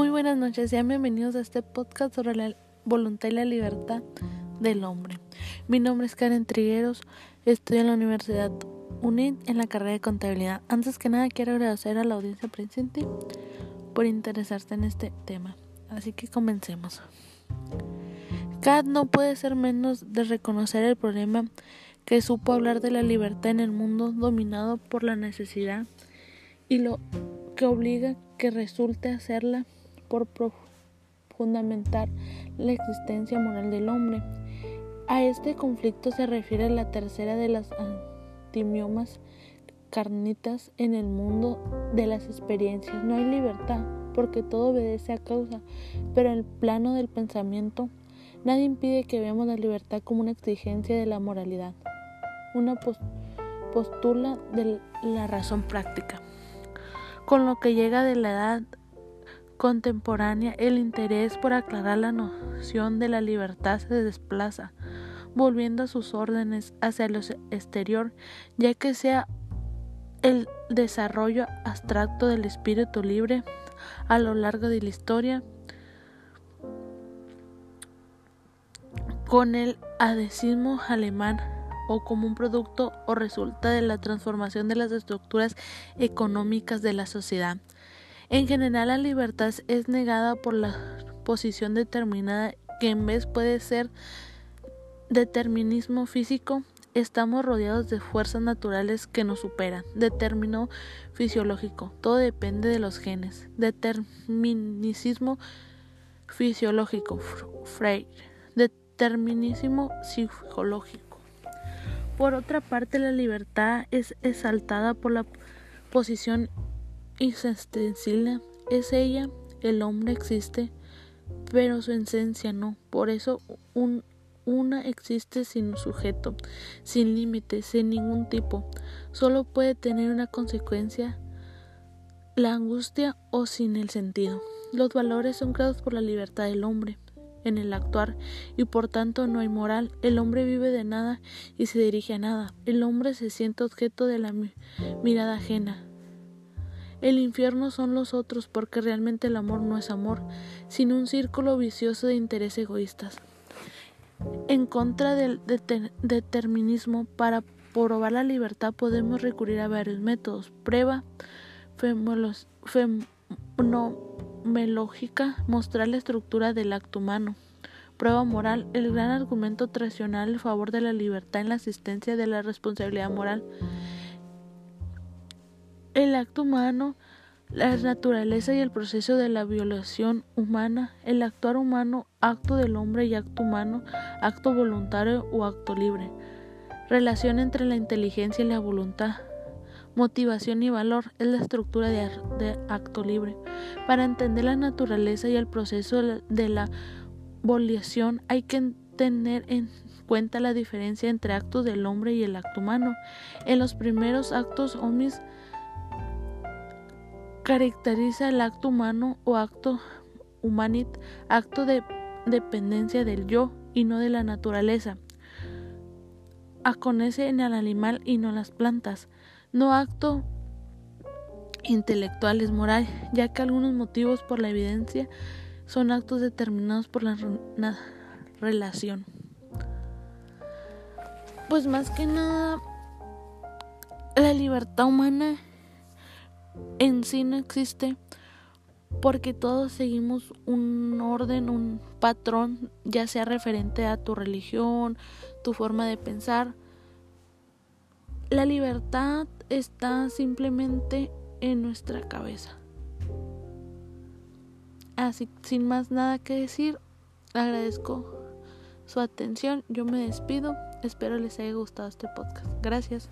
Muy buenas noches, sean bienvenidos a este podcast sobre la voluntad y la libertad del hombre. Mi nombre es Karen Trigueros, estudio en la Universidad UNID en la carrera de contabilidad. Antes que nada quiero agradecer a la audiencia presente por interesarse en este tema. Así que comencemos. Kat no puede ser menos de reconocer el problema que supo hablar de la libertad en el mundo dominado por la necesidad y lo que obliga que resulte hacerla por fundamentar la existencia moral del hombre. A este conflicto se refiere la tercera de las antimiomas carnitas en el mundo de las experiencias. No hay libertad porque todo obedece a causa, pero en el plano del pensamiento nadie impide que veamos la libertad como una exigencia de la moralidad, una postula de la razón práctica con lo que llega de la edad contemporánea, el interés por aclarar la noción de la libertad se desplaza, volviendo a sus órdenes hacia lo exterior, ya que sea el desarrollo abstracto del espíritu libre a lo largo de la historia, con el adesismo alemán o como un producto o resulta de la transformación de las estructuras económicas de la sociedad. En general la libertad es negada por la posición determinada que en vez puede ser determinismo físico, estamos rodeados de fuerzas naturales que nos superan. Determino fisiológico, todo depende de los genes. Determinismo fisiológico, Freire. Determinismo psicológico. Por otra parte, la libertad es exaltada por la posición existencial. Es ella, el hombre existe, pero su esencia no. Por eso un, una existe sin sujeto, sin límites, sin ningún tipo. Solo puede tener una consecuencia, la angustia o sin el sentido. Los valores son creados por la libertad del hombre en el actuar y por tanto no hay moral. El hombre vive de nada y se dirige a nada. El hombre se siente objeto de la mirada ajena. El infierno son los otros porque realmente el amor no es amor, sino un círculo vicioso de intereses egoístas. En contra del determinismo, para probar la libertad podemos recurrir a varios métodos. Prueba no lógica mostrar la estructura del acto humano. Prueba moral, el gran argumento tradicional en favor de la libertad en la existencia de la responsabilidad moral. El acto humano, la naturaleza y el proceso de la violación humana, el actuar humano, acto del hombre y acto humano, acto voluntario o acto libre. Relación entre la inteligencia y la voluntad. Motivación y valor es la estructura de, acto libre. Para entender la naturaleza y el proceso de la volición hay que tener en cuenta la diferencia entre actos del hombre y el acto humano. En los primeros actos homis caracteriza el acto humano o acto humanit, acto de dependencia del yo y no de la naturaleza. Aconece en el animal y no las plantas no acto intelectual es moral, ya que algunos motivos por la evidencia son actos determinados por la relación. Pues más que nada, la libertad humana en sí no existe porque todos seguimos un orden, un patrón, ya sea referente a tu religión, tu forma de pensar. La libertad está simplemente en nuestra cabeza. Así, sin más nada que decir, agradezco su atención. Yo me despido. Espero les haya gustado este podcast. Gracias.